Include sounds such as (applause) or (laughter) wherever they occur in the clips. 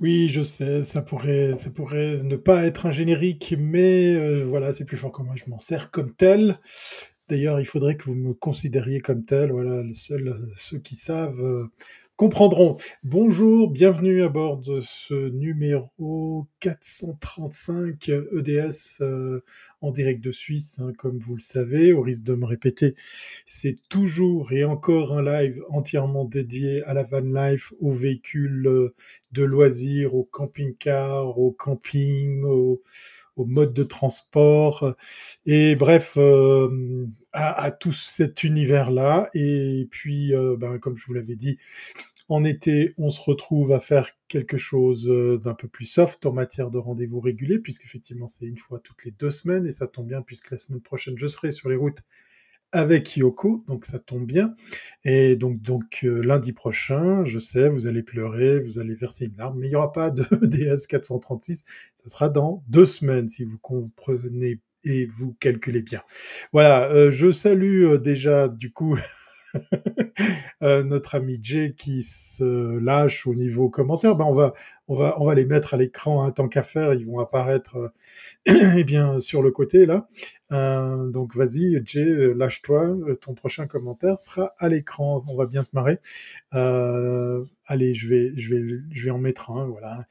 Oui, je sais, ça pourrait, ça pourrait ne pas être un générique, mais euh, voilà, c'est plus fort que moi, je m'en sers comme tel. D'ailleurs, il faudrait que vous me considériez comme tel. Voilà, seuls, euh, ceux qui savent euh, comprendront. Bonjour, bienvenue à bord de ce numéro 435 EDS euh, en direct de Suisse, hein, comme vous le savez, au risque de me répéter. C'est toujours et encore un live entièrement dédié à la van life, aux véhicules euh, de loisirs, aux camping-cars, au camping, au, au mode de transport, et bref, euh, à, tout cet univers-là. Et puis, euh, ben, comme je vous l'avais dit, en été, on se retrouve à faire quelque chose euh, d'un peu plus soft en matière de rendez-vous réguliers, puisqu'effectivement c'est une fois toutes les deux semaines, et ça tombe bien puisque la semaine prochaine je serai sur les routes avec Yoko, donc ça tombe bien. Et donc, donc euh, lundi prochain, je sais, vous allez pleurer, vous allez verser une larme, mais il n'y aura pas de (laughs) DS 436, ça sera dans deux semaines, si vous comprenez et vous calculez bien. Voilà, euh, je salue euh, déjà du coup (laughs) notre ami Jay qui se lâche au niveau commentaire. Ben on va on va on va les mettre à l'écran hein, tant qu'à faire, ils vont apparaître (clears throat) eh bien sur le côté là. Euh, donc vas-y, Jay, euh, lâche-toi. Euh, ton prochain commentaire sera à l'écran. On va bien se marrer. Euh, allez, je vais, je vais, je vais en mettre un. Voilà.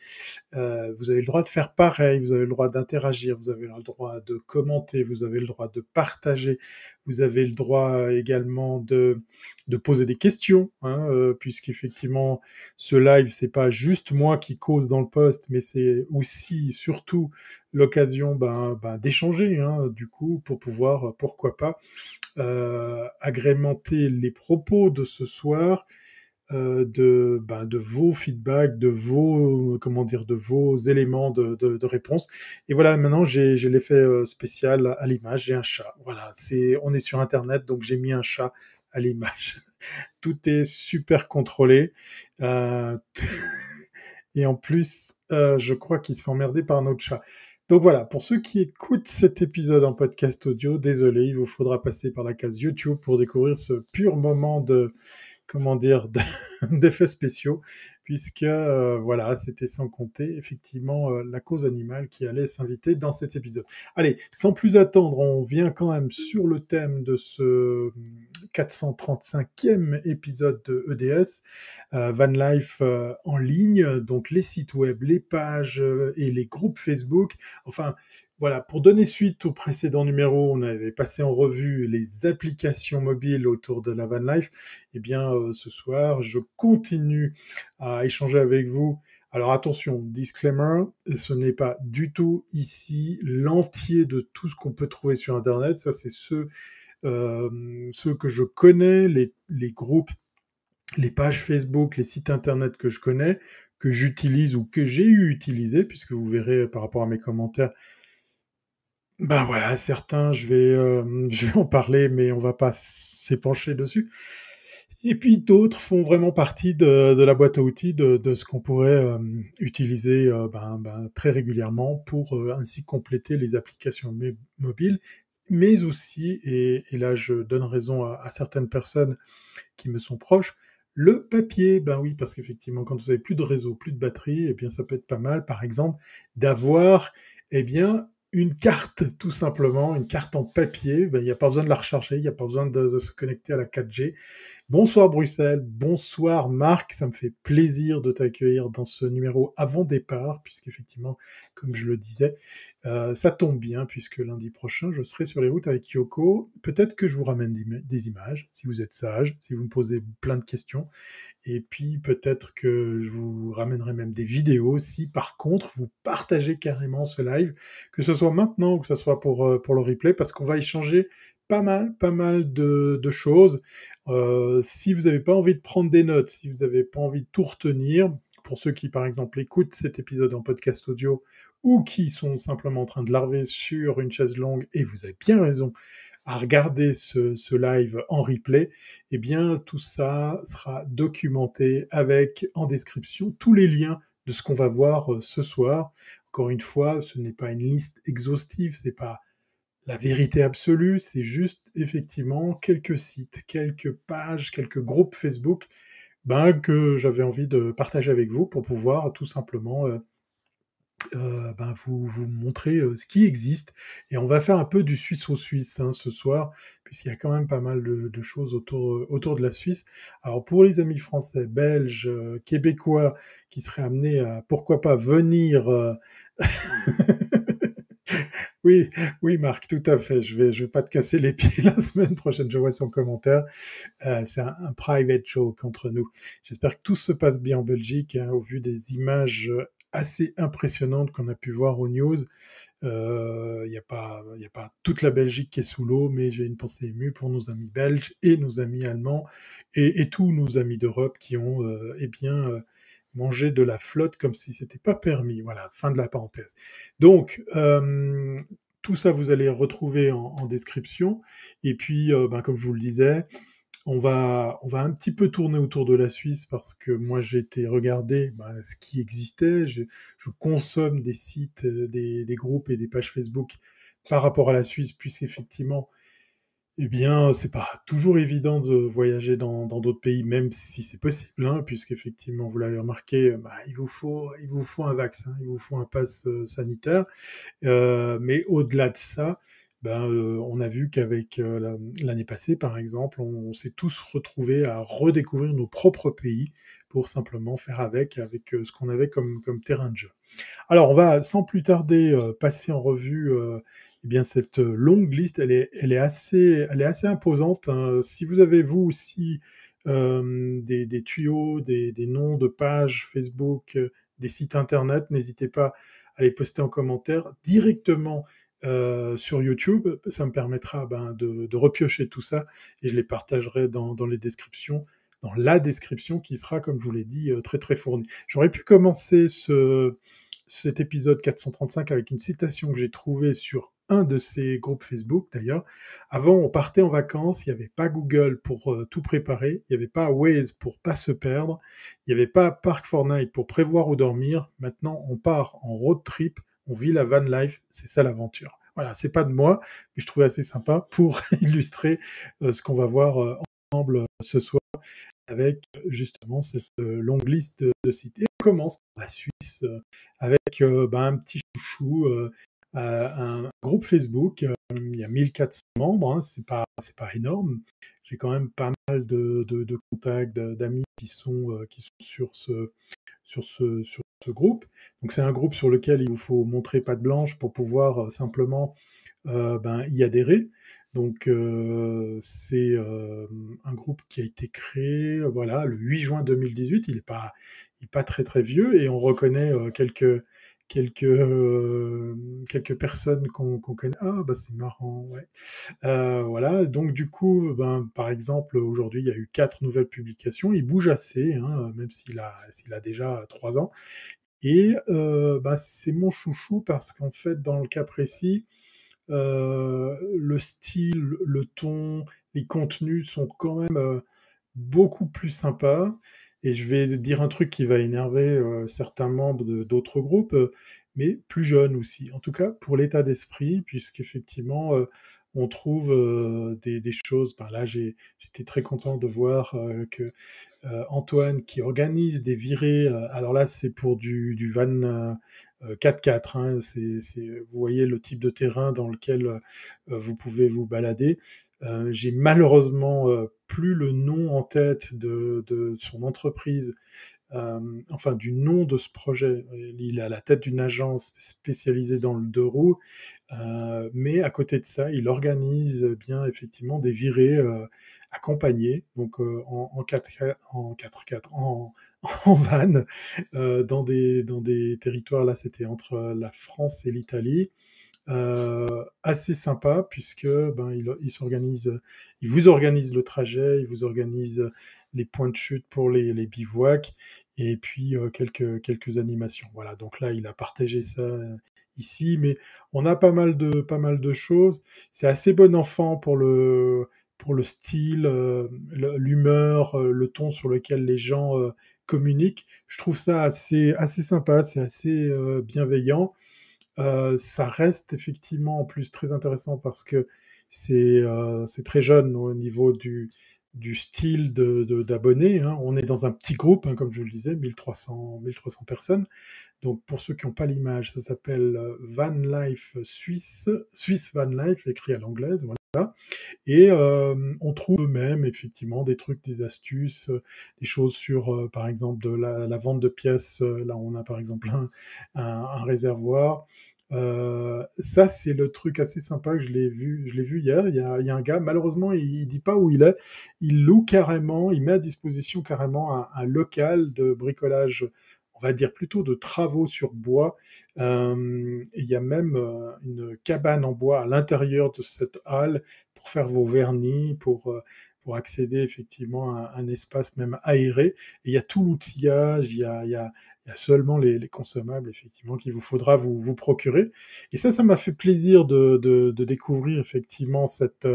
Euh, vous avez le droit de faire pareil. Vous avez le droit d'interagir. Vous avez le droit de commenter. Vous avez le droit de partager. Vous avez le droit également de de poser des questions, hein, euh, puisqu'effectivement ce live c'est pas juste moi qui cause dans le post, mais c'est aussi surtout l'occasion ben, ben, d'échanger, hein, du coup, pour pouvoir, pourquoi pas, euh, agrémenter les propos de ce soir euh, de, ben, de vos feedbacks, de vos, comment dire, de vos éléments de, réponse. Et voilà, maintenant j'ai l'effet euh, spécial à l'image. J'ai un chat. Voilà, c'est, on est sur Internet, donc j'ai mis un chat à l'image. (laughs) Tout est super contrôlé. Euh, (laughs) et en plus, euh, je crois qu'il se fait emmerder par un autre chat. Donc voilà, pour ceux qui écoutent cet épisode en podcast audio, désolé, il vous faudra passer par la case YouTube pour découvrir ce pur moment de, comment dire, (laughs) d'effets spéciaux, puisque euh, voilà, c'était sans compter effectivement euh, la cause animale qui allait s'inviter dans cet épisode. Allez, sans plus attendre, on vient quand même sur le thème de ce 435e épisode de EDS, euh, Van Life euh, en ligne, donc les sites web, les pages et les groupes Facebook. Enfin, voilà, pour donner suite au précédent numéro, on avait passé en revue les applications mobiles autour de la van life. Eh bien, ce soir, je continue à échanger avec vous. Alors attention, disclaimer, ce n'est pas du tout ici l'entier de tout ce qu'on peut trouver sur Internet. Ça, c'est ceux, euh, que je connais, les, les groupes, les pages Facebook, les sites Internet que je connais, que j'utilise ou que j'ai eu utilisé, puisque vous verrez par rapport à mes commentaires, ben voilà, certains, je vais, euh, (laughs) je vais en parler, mais on va pas s'épancher dessus. Et puis d'autres font vraiment partie de, la boîte à outils de, ce qu'on pourrait euh, utiliser euh, ben, ben, très régulièrement pour euh, ainsi compléter les applications mobiles, mais aussi, et, et, là je donne raison à, à, certaines personnes qui me sont proches, le papier. Ben oui, parce qu'effectivement, quand vous avez plus de réseau, plus de batterie, eh bien ça peut être pas mal, par exemple, d'avoir eh bien une carte, tout simplement, une carte en papier. Ben, il n'y a pas besoin de la recharger, il n'y a pas besoin de, se connecter à la 4G. Bonsoir Bruxelles, bonsoir Marc, ça me fait plaisir de t'accueillir dans ce numéro avant départ, puisqu'effectivement, comme je le disais, euh, ça tombe bien, puisque lundi prochain, je serai sur les routes avec Yoko. Peut-être que je vous ramène des images, si vous êtes sage, si vous me posez plein de questions. Et puis peut-être que je vous ramènerai même des vidéos si par contre vous partagez carrément ce live, que ce soit maintenant ou que ce soit pour, euh, le replay, parce qu'on va échanger pas mal, pas mal de, de choses. Euh, si vous n'avez pas envie de prendre des notes, si vous n'avez pas envie de tout retenir, pour ceux qui par exemple écoutent cet épisode en podcast audio ou qui sont simplement en train de larver sur une chaise longue, et vous avez bien raison, à regarder ce, live en replay, eh bien tout ça sera documenté avec en description tous les liens de ce qu'on va voir euh, ce soir. Encore une fois, ce n'est pas une liste exhaustive, c'est pas la vérité absolue, c'est juste effectivement quelques sites, quelques pages, quelques groupes Facebook ben, que j'avais envie de partager avec vous pour pouvoir tout simplement euh, ben vous, vous montrer ce qui existe. Et on va faire un peu du suisse au suisse ce soir, puisqu'il y a quand même pas mal de, choses autour, autour de la Suisse. Alors pour les amis français, belges, québécois, qui seraient amenés à, pourquoi pas, venir... (laughs) oui, oui, Marc, tout à fait. Je vais, je vais pas te casser les (laughs) pieds la semaine prochaine. Je vois son commentaire. Euh, c'est un, private joke entre nous. J'espère que tout se passe bien en Belgique, hein, au vu des images assez impressionnante qu'on a pu voir aux news. Il euh, n'y a, pas, toute la Belgique qui est sous l'eau, mais j'ai une pensée émue pour nos amis belges et nos amis allemands et, tous nos amis d'Europe qui ont euh, eh bien, euh, mangé de la flotte comme si c'était pas permis. Voilà, fin de la parenthèse. Donc, tout ça, vous allez retrouver en, en description. Et puis, ben, comme je vous le disais, on va, on va un petit peu tourner autour de la Suisse parce que moi j'ai été regarder bah, ce qui existait. Je, consomme des sites, euh, des, groupes et des pages Facebook par rapport à la Suisse, puisqu'effectivement, eh bien, c'est pas toujours évident de voyager dans d'autres pays, même si c'est possible, hein, puisqu'effectivement, vous l'avez remarqué, bah, il vous faut, il vous faut un vaccin, il vous faut un pass euh, sanitaire. Euh, mais au-delà de ça, ben, on a vu qu'avec l'année passée, par exemple, on, s'est tous retrouvés à redécouvrir nos propres pays pour simplement faire avec, avec ce qu'on avait comme, terrain de jeu. Alors, on va sans plus tarder passer en revue eh bien cette longue liste. Elle est, assez, elle est assez imposante. Hein. Si vous avez vous aussi des, des, tuyaux, des, des, noms de pages Facebook, des sites internet, n'hésitez pas à les poster en commentaire directement euh, sur YouTube. Ça me permettra ben, de, repiocher tout ça et je les partagerai dans, les descriptions, dans la description qui sera, comme je vous l'ai dit, euh, très très fournie. J'aurais pu commencer ce, cet épisode 435 avec une citation que j'ai trouvée sur un de ces groupes Facebook d'ailleurs. Avant, on partait en vacances, il n'y avait pas Google pour euh, tout préparer, il n'y avait pas Waze pour pas se perdre, il n'y avait pas Park Fortnite pour prévoir où dormir. Maintenant, on part en road trip on vit la van life, c'est ça l'aventure. Voilà, c'est pas de moi, mais je trouvais assez sympa pour (laughs) illustrer euh, ce qu'on va voir euh, ensemble euh, ce soir avec justement cette longue liste de, sites. Et on commence par la Suisse avec ben, un petit chouchou, un groupe Facebook. il y a 1400 membres, hein, c'est pas pas énorme. J'ai quand même pas mal de, de contacts, d'amis qui sont qui sont sur ce sur ce, sur ce groupe. Donc c'est un groupe sur lequel il vous faut montrer patte blanche pour pouvoir euh, simplement euh, ben, y adhérer. Donc euh, c'est un groupe qui a été créé voilà, le 8 juin 2018. Il n'est pas, pas très très vieux et on reconnaît quelques, quelques, euh, quelques personnes qu'on connaît. Ah, bah c'est marrant, ouais. Euh, voilà, donc du coup, ben, par exemple, aujourd'hui, il y a eu quatre nouvelles publications. Il bouge assez, hein, même s'il a, déjà trois ans. Et bah, c'est mon chouchou parce qu'en fait, dans le cas précis, le style, le ton, les contenus sont quand même beaucoup plus sympas. Et je vais dire un truc qui va énerver euh, certains membres d'autres groupes, euh, mais plus jeunes aussi. En tout cas, pour l'état d'esprit, puisqu'effectivement, euh, on trouve des, choses. Ben là, j'étais très content de voir que Antoine, qui organise des virées, alors là, c'est pour du, van 4x4. Hein, vous voyez le type de terrain dans lequel vous pouvez vous balader. Euh, j'ai malheureusement euh, plus le nom en tête de, son entreprise, euh, enfin du nom de ce projet. Il est à la tête d'une agence spécialisée dans le deux roues, euh, mais à côté de ça, il organise bien effectivement des virées accompagnées, donc en, en 4x4, en, 4 en, (laughs) en van, dans, des, dans des territoires, là c'était entre la France et l'Italie. Euh, assez sympa puisque ben, il, il s'organise, il vous organise le trajet, il vous organise les points de chute pour les, les bivouacs et puis euh, quelques, quelques animations. Voilà, donc là il a partagé ça euh, ici, mais on a pas mal de, pas mal de choses. C'est assez bon enfant pour le, pour le style, l'humeur, le ton sur lequel les gens communiquent. Je trouve ça assez, assez sympa, c'est assez bienveillant. Euh, ça reste effectivement en plus très intéressant parce que c'est euh, très jeune au niveau du, style d'abonnés. Hein. On est dans un petit groupe, hein, comme je le disais, 1300, 1300 personnes. Donc pour ceux qui n'ont pas l'image, ça s'appelle euh, Van Life Suisse, Suisse Van Life, écrit à l'anglaise, voilà. Et euh, on trouve eux-mêmes effectivement des trucs, des astuces, euh, des choses sur, par exemple, de la, vente de pièces. là, on a par exemple un, réservoir. Euh, ça, c'est le truc assez sympa que je l'ai vu, je l'ai vu hier. Il y, a, un gars, malheureusement, il, il, dit pas où il est. Il loue carrément, il met à disposition carrément un local de bricolage, on va dire plutôt de travaux sur bois. Euh, il y a même euh, une cabane en bois à l'intérieur de cette halle pour faire vos vernis, pour euh, pour accéder effectivement à un espace même aéré. Il y a tout l'outillage, il y a, il y a, seulement les, les consommables effectivement qu'il vous faudra vous, vous procurer. Et ça, ça m'a fait plaisir de, de, découvrir effectivement cette,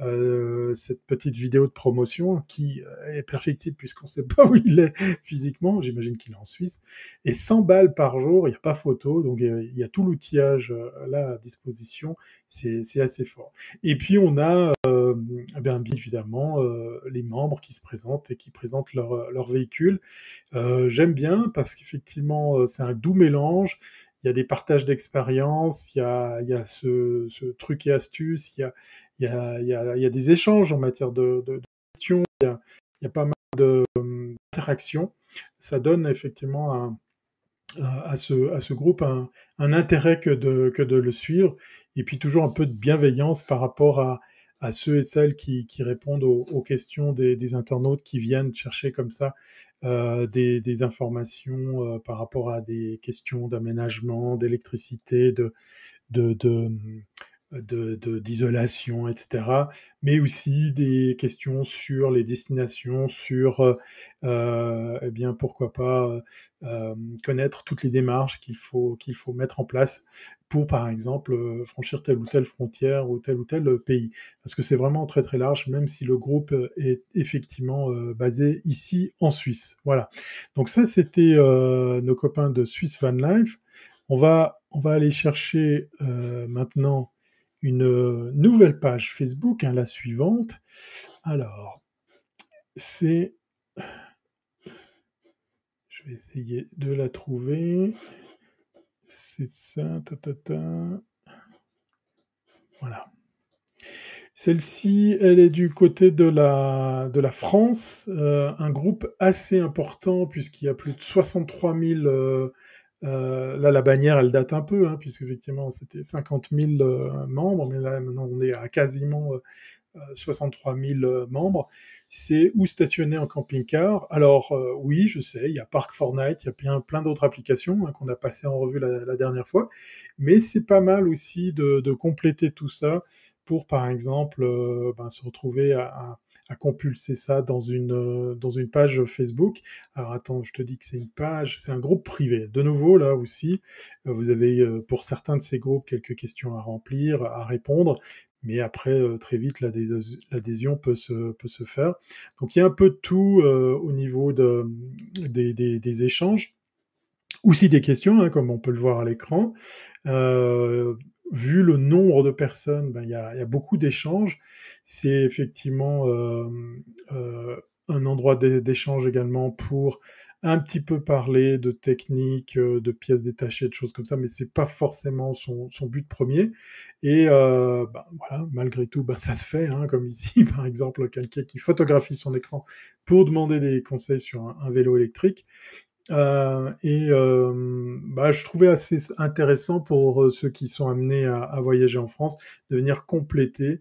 euh, cette petite vidéo de promotion qui euh, est perfectible puisqu'on ne sait pas (laughs) où il est physiquement, j'imagine qu'il est en Suisse, et 100 balles par jour, il n'y a pas photo, donc il y a tout l'outillage euh, là à disposition, c'est assez fort. Et puis on a euh, bien, évidemment euh, les membres qui se présentent et qui présentent leur, véhicule. J'aime bien parce qu'effectivement c'est un doux mélange, il y a des partages d'expérience, il y a, il y a ce, ce, truc et astuce, il y a, il y a, y a, y a des échanges en matière de, questions, il y, a, pas mal d'interactions. Ça donne effectivement à, ce, à ce groupe un, intérêt que de, que de le suivre, et puis toujours un peu de bienveillance par rapport à, à ceux et celles qui, qui répondent aux, questions des, internautes qui viennent chercher comme ça euh, des, informations euh, par rapport à des questions d'aménagement, d'électricité, de, de, d'isolation, de, etc. Mais aussi des questions sur les destinations, sur, euh, euh, eh bien, pourquoi pas euh, connaître toutes les démarches qu'il faut faut mettre en place pour, par exemple, franchir telle ou telle frontière ou tel ou tel pays. Parce que c'est vraiment très très large, même si le groupe est effectivement basé ici en Suisse. Voilà. Donc ça, c'était nos copains de Swiss Van Life. On va on va aller chercher maintenant une euh, nouvelle page Facebook, hein, la suivante. Alors, c'est... Je vais essayer de la trouver. C'est ça, ta, ta, ta. Voilà. Celle-ci, elle est du côté de la, de la France, euh, un groupe assez important puisqu'il y a plus de 63 000 euh, euh, là, la bannière, elle date un peu, hein, puisque effectivement, c'était 50 000 euh, membres, mais là, maintenant, on est à quasiment euh, 63 000 euh, membres. C'est où stationner en camping-car. Alors, oui, je sais, il y a Park Fortnite, il y a plein, plein d'autres applications hein, qu'on a passé en revue la, dernière fois, mais c'est pas mal aussi de, compléter tout ça pour, par exemple, ben, se retrouver à à compulser ça dans une, euh, dans une page Facebook. Alors attends, je te dis que c'est une page, c'est un groupe privé. De nouveau, là aussi, euh, vous avez euh, pour certains de ces groupes quelques questions à remplir, à répondre, mais après, très vite, l'adhésion peut se, peut se faire. Donc il y a un peu de tout au niveau de, des, des, échanges. Aussi des questions, hein, comme on peut le voir à l'écran. Vu le nombre de personnes, ben, il y, a, y, a, beaucoup d'échanges. C'est effectivement euh, euh, un endroit d'échange également pour un petit peu parler de techniques, euh, de pièces détachées, de choses comme ça, mais c'est pas forcément son, but premier. Et euh, ben, voilà, malgré tout, ben, ça se fait, hein, comme ici, (laughs) par exemple, quelqu'un qui photographie son écran pour demander des conseils sur un vélo électrique. Euh, et euh, bah, je trouvais assez intéressant pour euh, ceux qui sont amenés à, voyager en France de venir compléter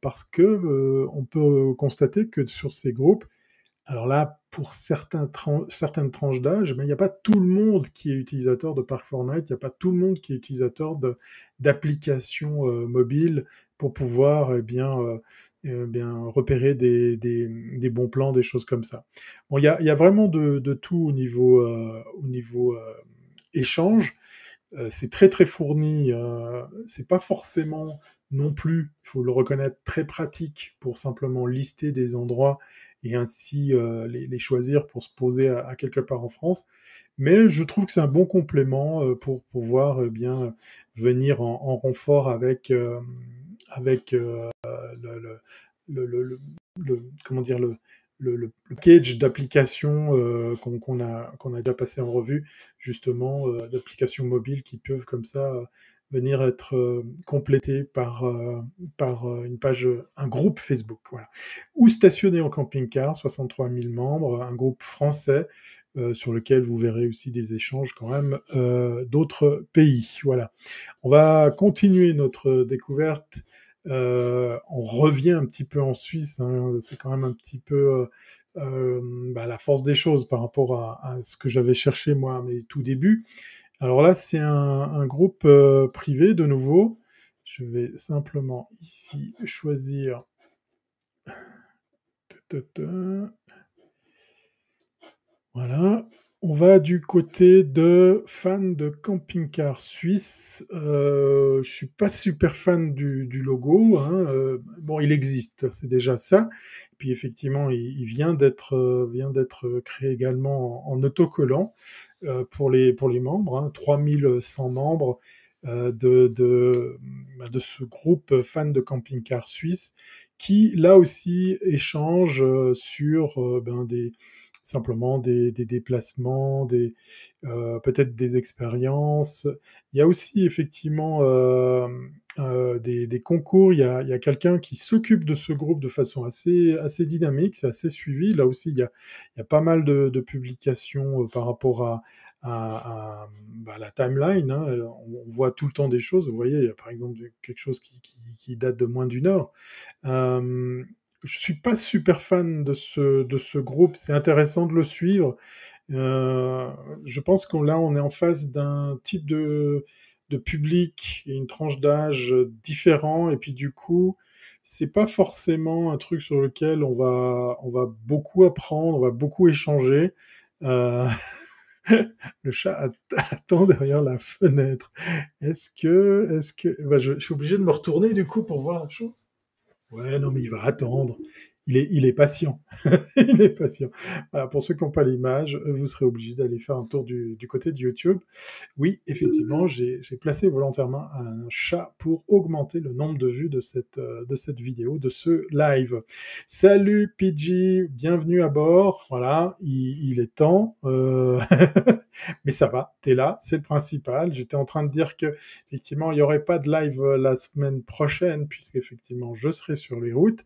parce que on peut constater que sur ces groupes, alors là, pour certains certaines tranches d'âge, il n'y a pas tout le monde qui est utilisateur de Park Fortnite, il n'y a pas tout le monde qui est utilisateur d'applications mobiles pour pouvoir eh bien, euh, eh bien repérer des, des, bons plans, des choses comme ça. Il y a, y a vraiment de, de tout au niveau, euh, au niveau euh, échange. C'est très très fourni. C'est pas forcément non plus, il faut le reconnaître, très pratique pour simplement lister des endroits et ainsi les, les, choisir pour se poser à, quelque part en France. Mais je trouve que c'est un bon complément pour pouvoir eh bien venir en, en renfort avec, avec le, le, le, comment dire le le, package d'applications euh, qu'on a, qu'on a déjà passé en revue, justement, euh, d'applications mobiles qui peuvent comme ça euh, venir être euh, complétées par, euh, par euh, une page, un groupe Facebook. Voilà. Ou stationner en camping-car, 63 000 membres, un groupe français euh, sur lequel vous verrez aussi des échanges quand même euh, d'autres pays. Voilà. On va continuer notre découverte. Euh, on revient un petit peu en Suisse. Hein, c'est quand même un petit peu euh, bah, la force des choses par rapport à, ce que j'avais cherché moi à mes tout débuts. Alors là, c'est un, groupe euh, privé de nouveau. Je vais simplement ici choisir. Voilà. On va du côté de fans de camping-car suisse. Euh, je suis pas super fan du, du logo. Hein. Euh, bon, il existe, c'est déjà ça. Puis effectivement, il, vient d'être euh, vient d'être créé également en, autocollant euh, pour les pour les membres. Hein. 3100 membres de, de de ce groupe fans de camping-car suisse qui là aussi échange sur ben, des simplement des, déplacements, euh, peut-être des expériences. Il y a aussi effectivement euh, euh, des, concours. Il y a, quelqu'un qui s'occupe de ce groupe de façon assez, dynamique, c'est assez suivi. Là aussi, il y a, pas mal de, publications par rapport à, bah, la timeline. Hein. On, voit tout le temps des choses. Vous voyez, il y a par exemple quelque chose qui, date de moins d'une heure. Je suis pas super fan de ce, de ce groupe. C'est intéressant de le suivre. Euh, je pense qu'on là, on est en face d'un type de, de public et une tranche d'âge différent. Et puis du coup, c'est pas forcément un truc sur lequel on va, on va beaucoup apprendre, on va beaucoup échanger. Euh... (laughs) le chat attend derrière la fenêtre. Est-ce que, est-ce que, bah, je, je suis obligé de me retourner du coup pour voir la chose? Ouais, non, mais il va attendre. Il est, il est patient. (laughs) il est patient. Voilà, pour ceux qui n'ont pas l'image, vous serez obligé d'aller faire un tour du, du, côté de YouTube. Oui, effectivement, j'ai placé volontairement un chat pour augmenter le nombre de vues de cette, de cette vidéo, de ce live. Salut PG, bienvenue à bord. Voilà, il, il est temps. Euh... (laughs) (laughs) mais ça va, t'es là, c'est le principal. J'étais en train de dire que effectivement, il n'y aurait pas de live la semaine prochaine, puisqu'effectivement, je serai sur les routes.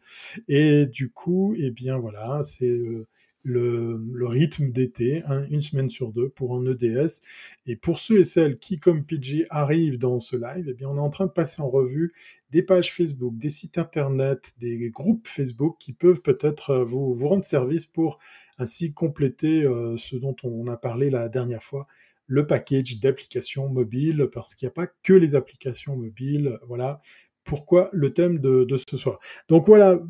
Et du coup, eh bien voilà, c'est euh, le, rythme d'été, hein, une semaine sur deux pour un EDS. Et pour ceux et celles qui, comme PG, arrivent dans ce live, eh bien on est en train de passer en revue des pages Facebook, des sites internet, des groupes Facebook qui peuvent peut-être euh, vous rendre service pour ainsi compléter euh, ce dont on a parlé la dernière fois, le package d'applications mobiles, parce qu'il n'y a pas que les applications mobiles. Voilà pourquoi le thème de, ce soir? Donc voilà,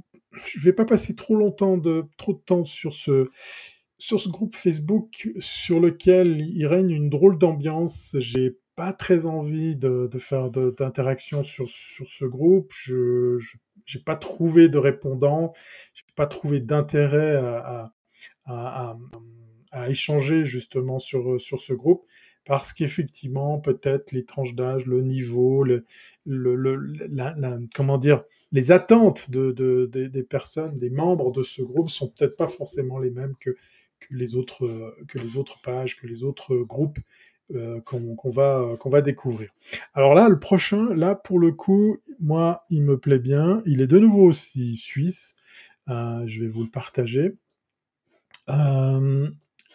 je vais pas passer trop longtemps de trop de temps sur ce sur ce groupe Facebook sur lequel il règne une drôle d'ambiance. J'ai pas très envie de, faire d'interaction sur sur ce groupe. Je j'ai pas trouvé de répondant. J'ai pas trouvé d'intérêt à, à, échanger justement sur sur ce groupe parce qu'effectivement, peut-être les tranches d'âge, le niveau, le, le, comment dire, les attentes de, de, de, des personnes, des membres de ce groupe sont peut-être pas forcément les mêmes que, que, les, autres, que les autres pages, que les autres groupes euh, qu'on qu va, qu'on va découvrir. Alors là, le prochain, là, pour le coup, moi, il me plaît bien. Il est de nouveau aussi suisse. Euh, je vais vous le partager. Euh,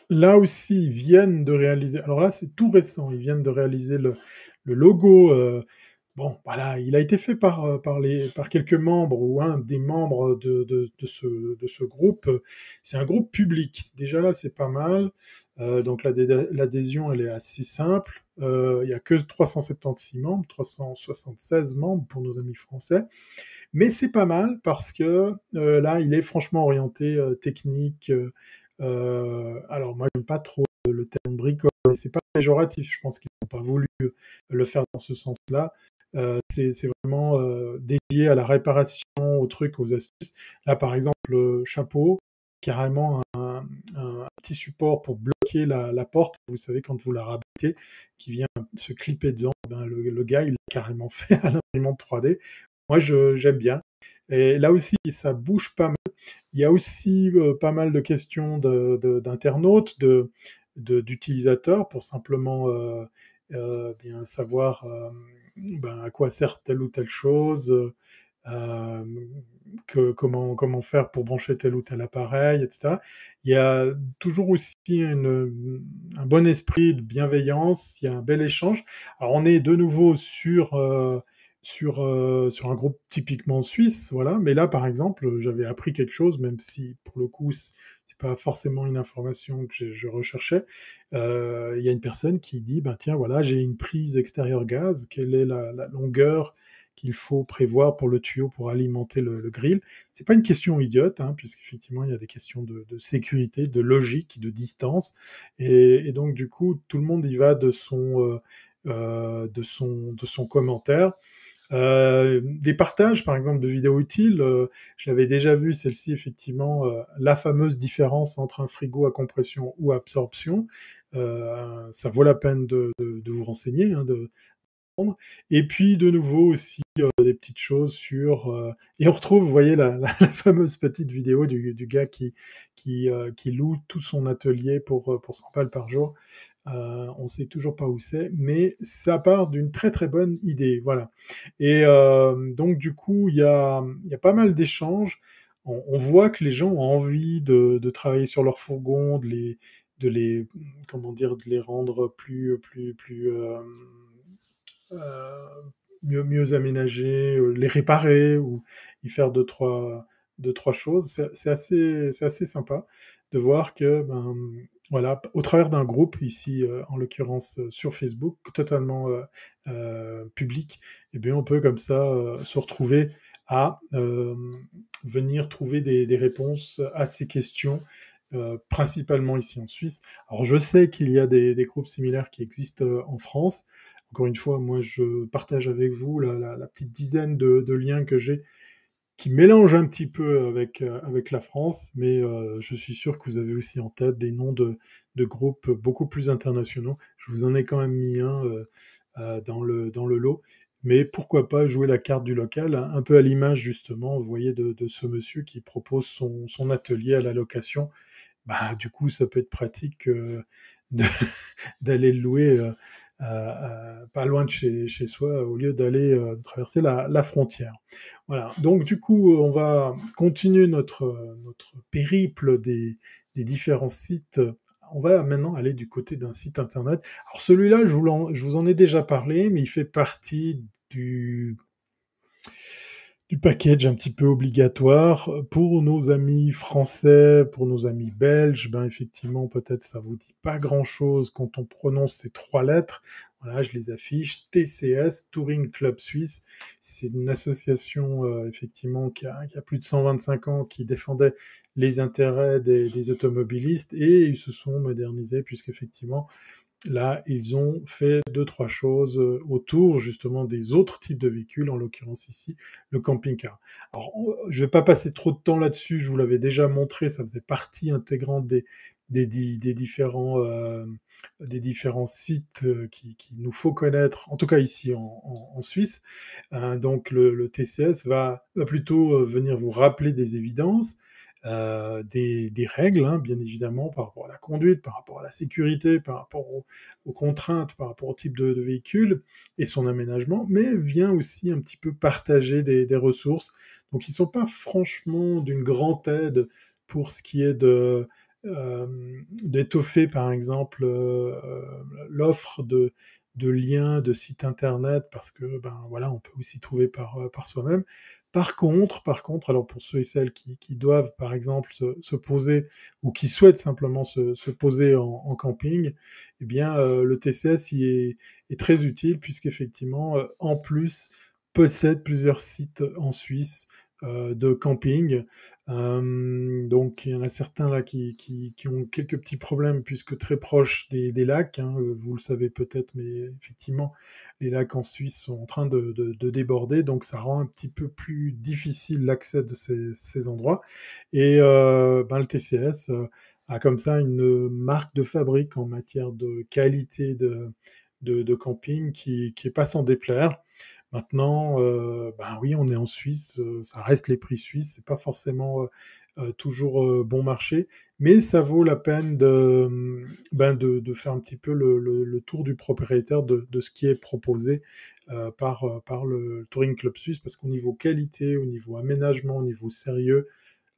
là aussi, ils viennent de réaliser. Alors là, c'est tout récent. Ils viennent de réaliser le, logo. Euh, bon, voilà, il a été fait par, euh, par, les, par quelques membres ou un des membres de, de, ce, de ce groupe. C'est un groupe public. Déjà là, c'est pas mal. Donc l'adhésion, elle est assez simple. Il n'y a que 376 membres, 376 membres pour nos amis français. Mais c'est pas mal parce que là, il est franchement orienté technique, alors moi j'aime pas trop le terme bricole, mais c'est pas péjoratif. Je pense qu'ils n'ont pas voulu le faire dans ce sens-là. Euh, c'est vraiment euh, dédié à la réparation, aux trucs, aux astuces. Là par exemple, le chapeau, carrément un, un, petit support pour bloquer la, la, porte. Vous savez quand vous la rabattez, qui vient se clipper dedans, ben le, le, gars il l'a carrément (laughs) fait à l'imprimante 3D. Moi j'aime bien. Et là aussi, ça bouge pas mal. Il y a aussi pas mal de questions d'internautes, d'utilisateurs pour simplement bien savoir ben, à quoi sert telle ou telle chose, comment, faire pour brancher tel ou tel appareil, etc. Il y a toujours aussi un bon esprit de bienveillance, il y a un bel échange. Alors on est de nouveau sur, euh, sur, euh, sur un groupe typiquement suisse, voilà. Mais là, par exemple, j'avais appris quelque chose, même si pour le coup, c'est pas forcément une information que je, recherchais. Euh, il y a une personne qui dit, ben tiens, voilà, j'ai une prise extérieure gaz, quelle est la, longueur qu'il faut prévoir pour le tuyau pour alimenter le, le grill? C'est pas une question idiote, hein, puisqu'effectivement il y a des questions de, sécurité, de logique, de distance, et, donc du coup tout le monde y va de son euh, de son de son commentaire. Euh, des partages, par exemple, de vidéos utiles, euh, je l'avais déjà vu, celle-ci, effectivement, euh, la fameuse différence entre un frigo à compression ou absorption. Ça vaut la peine de, vous renseigner, hein, et puis de nouveau aussi des petites choses sur et on retrouve, vous voyez la, (laughs) fameuse petite vidéo du, gars qui loue tout son atelier pour pour 100 balles par jour. Euh, on sait toujours pas où c'est, mais ça part d'une très très bonne idée, voilà. Et euh, donc du coup, il y a y a pas mal d'échanges. On, voit que les gens ont envie de, travailler sur leur fourgon, de les comment dire de les rendre plus plus plus euh, mieux, mieux aménager, euh, les réparer ou y faire deux, trois, deux, trois choses. C'est assez, c'est assez sympa de voir que, ben, voilà, au travers d'un groupe, ici, euh, en l'occurrence sur Facebook, totalement euh, euh, public, eh bien, on peut comme ça se retrouver à venir trouver des, des, réponses à ces questions, principalement ici en Suisse. Alors, je sais qu'il y a des, des, groupes similaires qui existent en France, encore une fois, moi, je partage avec vous la, petite dizaine de liens que j'ai qui mélangent un petit peu avec, euh, avec la France, mais euh, je suis sûr que vous avez aussi en tête des noms de, de, groupes beaucoup plus internationaux. Je vous en ai quand même mis un euh, dans, le, dans le lot. Mais pourquoi pas jouer la carte du local, hein, un peu à l'image justement, vous voyez, de, ce monsieur qui propose son, son atelier à la location. Bah, du coup, ça peut être pratique (laughs) d'aller le louer euh, pas loin de chez, chez, soi au lieu d'aller euh, traverser la, la, frontière. Voilà. Donc du coup, on va continuer notre, notre périple des, des différents sites on va maintenant aller du côté d'un site internet. Alors celui-là, je, je vous, en ai déjà parlé, mais il fait partie du du package un petit peu obligatoire pour nos amis français, pour nos amis belges. Ben effectivement, peut-être ça vous dit pas grand-chose quand on prononce ces trois lettres. Voilà, je les affiche. TCS, Touring Club Suisse. C'est une association euh, effectivement qui a, qui a, plus de 125 ans, qui défendait les intérêts des, des automobilistes et ils se sont modernisés puisqu'effectivement Là, ils ont fait deux, trois choses euh, autour justement des autres types de véhicules, en l'occurrence ici, le camping-car. Alors, je ne vais pas passer trop de temps là-dessus, je vous l'avais déjà montré, ça faisait partie intégrante des, euh, différents sites euh, qui, qui, nous faut connaître, en tout cas ici en, Suisse. Donc le, TCS va, plutôt venir vous rappeler des évidences, euh, des, règles, hein, bien évidemment, par rapport à la conduite, par rapport à la sécurité, par rapport au, aux contraintes, par rapport au type de, de, véhicule et son aménagement, mais vient aussi un petit peu partager des, des ressources. Donc, ils ne sont pas franchement d'une grande aide pour ce qui est de euh, d'étoffer, par exemple, euh, l'offre de, de liens, de sites internet, parce que ben voilà, on peut aussi trouver par, par soi-même. Par contre, par contre, alors pour ceux et celles qui, doivent, par exemple, se, se, poser ou qui souhaitent simplement se, se poser en, camping, eh bien, euh, le TCS y est, très utile puisqu'effectivement, euh, en plus, possède plusieurs sites en Suisse de camping. Euh, donc il y en a certains là qui, qui, ont quelques petits problèmes puisque très proches des, lacs, hein, vous le savez peut-être, mais effectivement les lacs en Suisse sont en train de, de, de déborder, donc ça rend un petit peu plus difficile l'accès de ces, ces, endroits. Et euh, ben, le TCS euh, a comme ça une marque de fabrique en matière de qualité de, de, camping qui, qui est pas sans déplaire. Maintenant, ben oui, on est en Suisse, ça reste les prix suisses, c'est pas forcément toujours bon marché, mais ça vaut la peine de, ben de, faire un petit peu le, tour du propriétaire de, ce qui est proposé par, par le Touring Club Suisse, parce qu'au niveau qualité, au niveau aménagement, au niveau sérieux,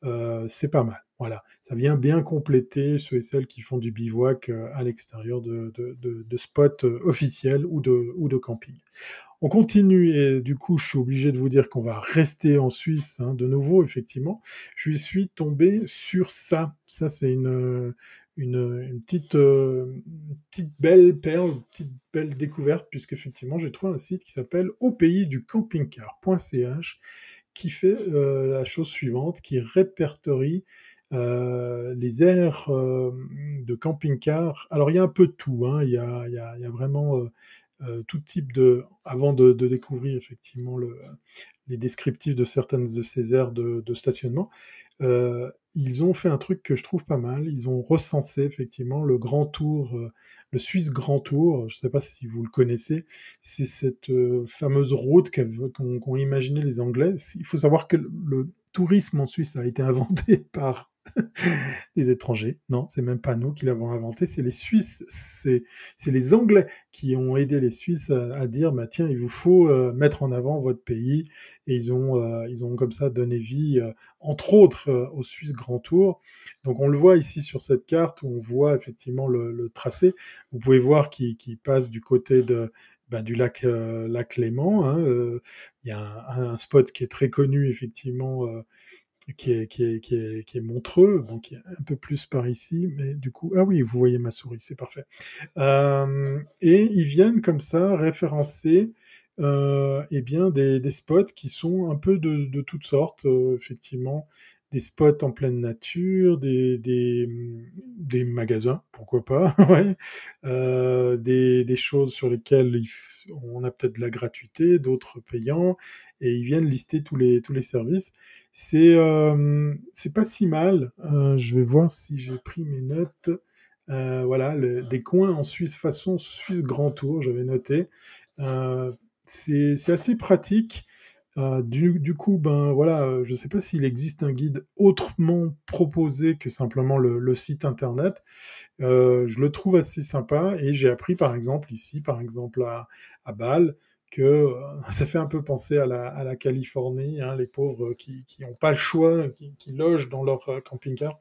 euh, c'est pas mal. Voilà, ça vient bien compléter ceux et celles qui font du bivouac euh, à l'extérieur de, de, spots euh, officiels ou de, ou de camping. On continue et du coup, je suis obligé de vous dire qu'on va rester en Suisse hein, de nouveau, effectivement. Je suis tombé sur ça. Ça, c'est une, une, petite, belle perle, une petite belle découverte, puisqu'effectivement, j'ai trouvé un site qui s'appelle au pays du camping-car.ch qui fait euh, la chose suivante, qui répertorie euh, les aires euh, de camping-car. Alors il y a un peu de tout, hein. il, y a, vraiment tout type de... Avant de, découvrir effectivement le, les descriptifs de certaines de ces aires de, stationnement, ils ont fait un truc que je trouve pas mal. Ils ont recensé effectivement le grand tour le Swiss Grand Tour, je ne sais pas si vous le connaissez, c'est cette euh, fameuse route qu'ont imaginé les Anglais. Il faut savoir que le tourisme en Suisse a été inventé (laughs) par (laughs) des étrangers. Non, c'est même pas nous qui l'avons inventé, c'est les Suisses, c'est les Anglais qui ont aidé les Suisses à, dire, bah tiens, il vous faut euh, mettre en avant votre pays, et ils ont, euh, ils ont comme ça donné vie, euh, entre autres, au Suisse Grand Tour. Donc on le voit ici sur cette carte où on voit effectivement le, tracé. Vous pouvez voir qu'il passe du côté de, bah, du lac, lac Léman. Hein, il y a un, spot qui est très connu effectivement qui est, qui est, qui est, qui est Montreux, donc qui est un peu plus par ici, mais du coup, ah oui, vous voyez ma souris, c'est parfait. Euh, et ils viennent comme ça référencer euh, eh bien des, des, spots qui sont un peu de, de toutes sortes, euh, effectivement, des spots en pleine nature, des, des, magasins, pourquoi pas, (laughs) euh, des, des, choses sur lesquelles on a peut-être de la gratuité, d'autres payants, et ils viennent lister tous les, tous les services. C'est euh, pas si mal. Euh, je vais voir si j'ai pris mes notes. Euh, voilà, des coins en Suisse façon Suisse Grand Tour, j'avais noté. C'est assez pratique. Euh, du, coup, ben voilà, euh, je ne sais pas s'il existe un guide autrement proposé que simplement le, site internet. Euh, je le trouve assez sympa et j'ai appris par exemple ici, par exemple à, Bâle, que (laughs) ça fait un peu penser à la, Californie, hein, les pauvres qui n'ont pas le choix, qui, logent dans leur camping-car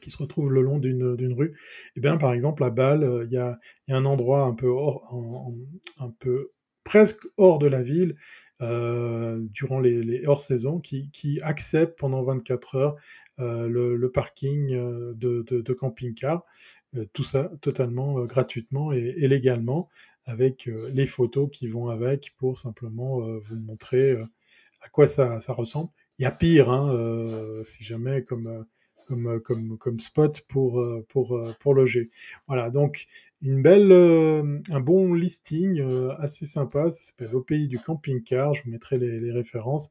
qui se retrouvent le long d'une rue. Et eh bien, par exemple, à Bâle, il y a, un endroit un peu hors, un peu presque hors de la ville, durant les, hors-saison qui, qui, acceptent pendant 24 heures euh, le, parking euh, de, camping-car. Euh, tout ça totalement euh, gratuitement et, légalement, avec les photos qui vont avec pour simplement vous montrer à quoi ça, ça, ressemble. Il y a pire, hein, si jamais, comme comme, euh, comme, comme spot pour, euh, pour, euh, pour loger. Voilà, donc une belle, un bon listing assez sympa, ça s'appelle Au pays du camping-car, je vous mettrai les, références.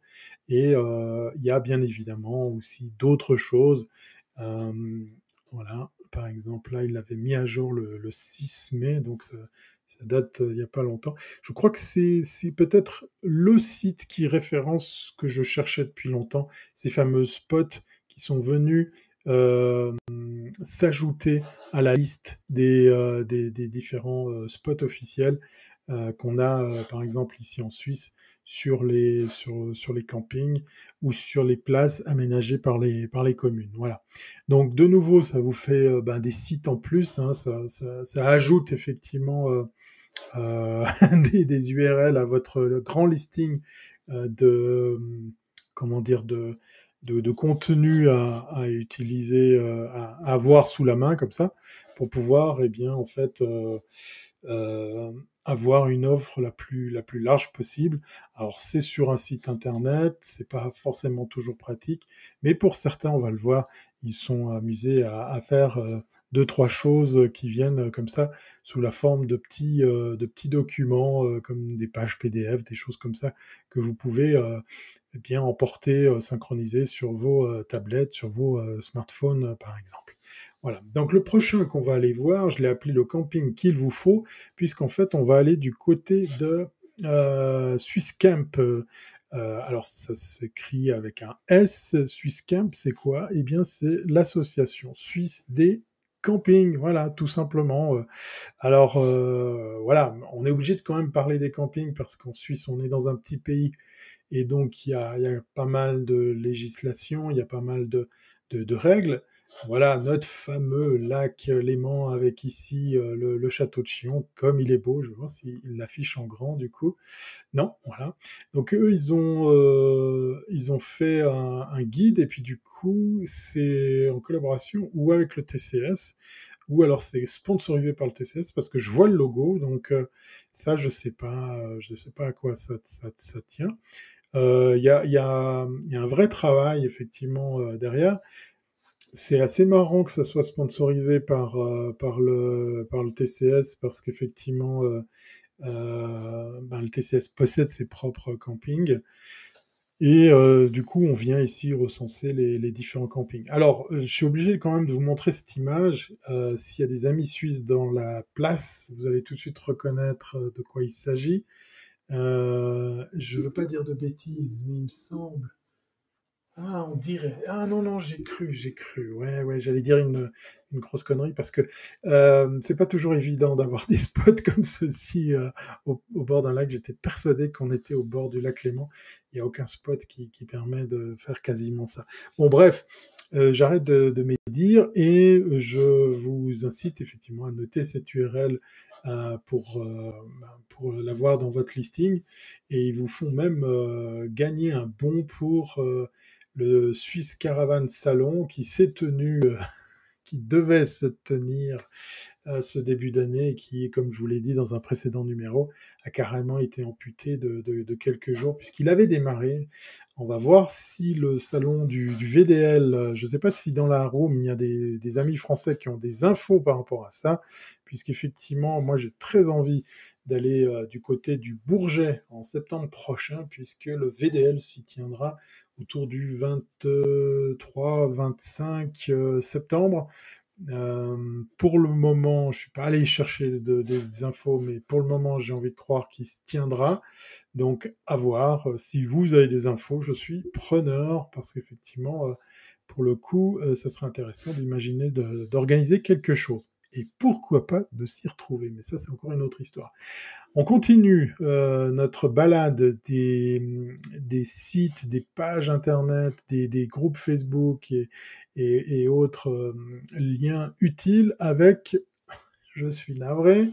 Et il y a bien évidemment aussi d'autres choses. Voilà, par exemple, là, il l'avait mis à jour le, le 6 mai, donc ça, ça date il n'y a pas longtemps. Je crois que c'est peut-être le site qui référence ce que je cherchais depuis longtemps, ces fameux spots qui sont venus euh, s'ajouter à la liste des, euh, des, différents euh, spots officiels qu'on a, par exemple, ici en Suisse, sur les, sur, sur les campings ou sur les places aménagées par les, par les communes. Voilà. Donc, de nouveau, ça vous fait ben, des sites en plus, hein, ça, ça, ajoute effectivement (laughs) des, des, URL à votre grand listing de, comment dire, de, de, de contenu à, à utiliser, euh, à, avoir sous la main comme ça, pour pouvoir, eh bien, en fait, euh, euh, avoir une offre la plus la plus large possible. Alors c'est sur un site internet, c'est pas forcément toujours pratique, mais pour certains, on va le voir, ils sont amusés à, à faire euh, deux trois choses qui viennent comme ça sous la forme de petits euh, de petits documents euh, comme des pages PDF, des choses comme ça que vous pouvez eh bien emporter, euh, synchroniser sur vos euh, tablettes, sur vos euh, smartphones par exemple. Voilà. Donc le prochain qu'on va aller voir, je l'ai appelé le camping qu'il vous faut, puisqu'en fait on va aller du côté de Swisscamp, alors ça s'écrit avec un S. Swisscamp, c'est quoi? Eh bien, c'est l'association suisse des campings, voilà, tout simplement. Alors voilà, on est obligé de quand même parler des campings parce qu'en Suisse, on est dans un petit pays et donc il y a, pas mal de législation, il y a pas mal de, de règles. Voilà, notre fameux lac Léman avec ici euh, le, château de Chillon, comme il est beau, je vois s'il l'affiche en grand du coup. Non, voilà. Donc eux, ils ont, euh, ils ont fait un, guide et puis du coup, c'est en collaboration ou avec le TCS ou alors c'est sponsorisé par le TCS parce que je vois le logo, donc euh, ça je sais pas, je sais pas à quoi ça, ça, ça tient. Il y a, un vrai travail effectivement derrière c'est assez marrant que ça soit sponsorisé par, euh, le, TCS parce qu'effectivement, euh, euh, ben, le TCS possède ses propres campings. Et du coup, on vient ici recenser les, différents campings. Alors, je suis obligé quand même de vous montrer cette image. S'il y a des amis suisses dans la place, vous allez tout de suite reconnaître de quoi il s'agit. Je ne veux pas dire de bêtises, mais il me semble ah, on dirait. Ah non, non, j'ai cru, j'ai cru. Ouais, ouais, j'allais dire une, une grosse connerie parce que euh, c'est pas toujours évident d'avoir (laughs) des spots comme ceci euh, au, bord d'un lac. J'étais persuadé qu'on était au bord du lac Léman. Il n'y a aucun spot qui, qui, permet de faire quasiment ça. Bon, bref, euh, j'arrête de, de dire et je vous incite effectivement à noter cette URL euh, pour, euh, pour l'avoir dans votre listing. Et ils vous font même euh, gagner un bon pour le Swiss Caravan Salon qui s'est tenu, euh, devait se tenir à ce début d'année qui, comme je vous l'ai dit dans un précédent numéro, a carrément été amputé de, quelques jours puisqu'il avait démarré. On va voir si le salon du, VDL, euh, je ne sais pas si dans la room il y a des, des, amis français qui ont des infos par rapport à ça, puisqu'effectivement, moi j'ai très envie d'aller euh, du côté du Bourget en septembre prochain, puisque le VDL s'y tiendra autour du 23-25 euh, septembre. Euh, pour le moment, je suis pas allé chercher des infos, mais pour le moment, j'ai envie de croire qu'il se tiendra. Donc, à voir. Si vous avez des infos, je suis preneur parce qu'effectivement, euh, pour le coup, ça serait intéressant d'imaginer d'organiser quelque chose et pourquoi pas de s'y retrouver. Mais ça, c'est encore une autre histoire. On continue euh, notre balade des, sites, des pages Internet, des, groupes Facebook et, et, autres euh, liens utiles avec, (laughs) je suis navré,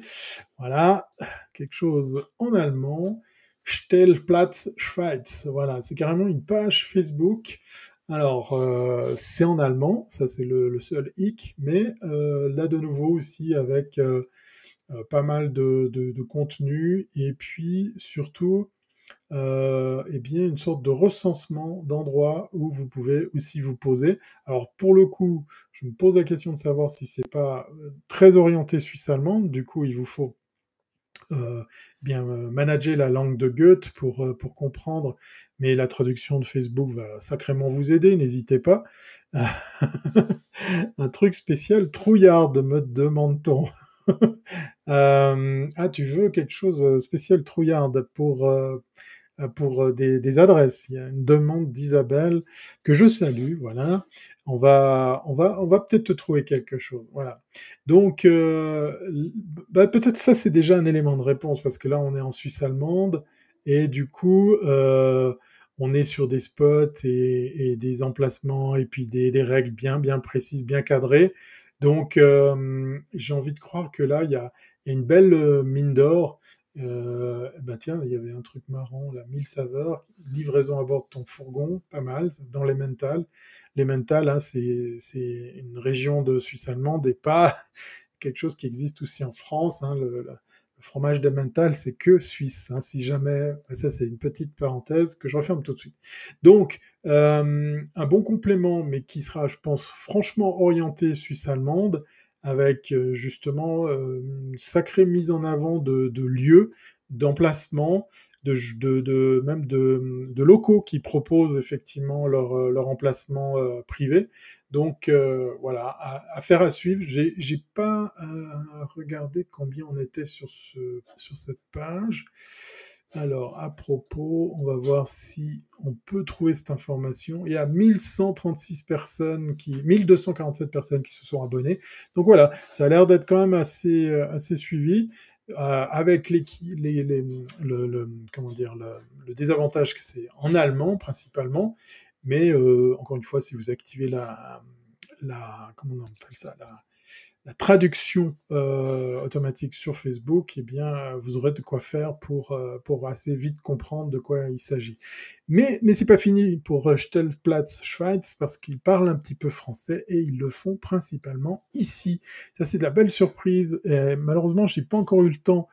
voilà, quelque chose en allemand. Stellplatz Schweiz. Voilà, c'est carrément une page Facebook alors, euh, c'est en allemand, ça c'est le, seul hic, mais euh, là de nouveau aussi avec euh, pas mal de, contenu et puis surtout eh bien une sorte de recensement d'endroits où vous pouvez aussi vous poser. Alors pour le coup, je me pose la question de savoir si c'est pas très orienté suisse-allemande, du coup il vous faut euh, bien euh, manager la langue de Goethe pour, euh, pour comprendre, mais la traduction de Facebook va sacrément vous aider, n'hésitez pas. (laughs) un truc spécial, trouillard, me demande-t-on. (laughs) ah, tu veux quelque chose spécial, trouillard, pour pour euh, des, adresses. Il y a une demande d'Isabelle que je salue. Voilà, on va, on va, on va peut-être te trouver quelque chose. Voilà. Donc, euh, bah, peut-être ça c'est déjà un élément de réponse parce que là on est en Suisse allemande et du coup on est sur des spots et, des emplacements et puis des, règles bien, bien précises, bien cadrées. Donc, j'ai envie de croire que là il y a une belle mine d'or euh, bah tiens, il y avait un truc marrant, là, 1000 saveurs, livraison à bord de ton fourgon, pas mal, dans les mentales. Les mentales, hein, c'est une région de Suisse allemande et pas (laughs) quelque chose qui existe aussi en France. Hein, le, fromage de mental, c'est que suisse. Hein, si jamais, ça c'est une petite parenthèse que je referme tout de suite. Donc, euh, un bon complément, mais qui sera, je pense, franchement orienté suisse allemande, avec euh, justement euh, une sacrée mise en avant de, de lieux, d'emplacements, de, de, de, même de, de, locaux qui proposent effectivement leur, euh, leur emplacement privé. Donc voilà, affaire à, à suivre. J'ai, j'ai pas regardé combien on était sur, ce, sur cette page. Alors, à propos, on va voir si on peut trouver cette information. Il y a 1136 personnes qui, 1247 personnes qui se sont abonnées. Donc voilà, ça a l'air d'être quand même assez, euh, suivi. Euh, avec les, le, désavantage que c'est en allemand principalement, mais euh, encore une fois, si vous activez la, comment on appelle ça, la traduction euh, automatique sur Facebook, eh bien, vous aurez de quoi faire pour, euh, pour assez vite comprendre de quoi il s'agit. Mais, mais c'est pas fini pour Stelplatz Schweiz parce qu'ils parlent un petit peu français et ils le font principalement ici. Ça, c'est de la belle surprise. Et malheureusement, j'ai pas encore eu le temps,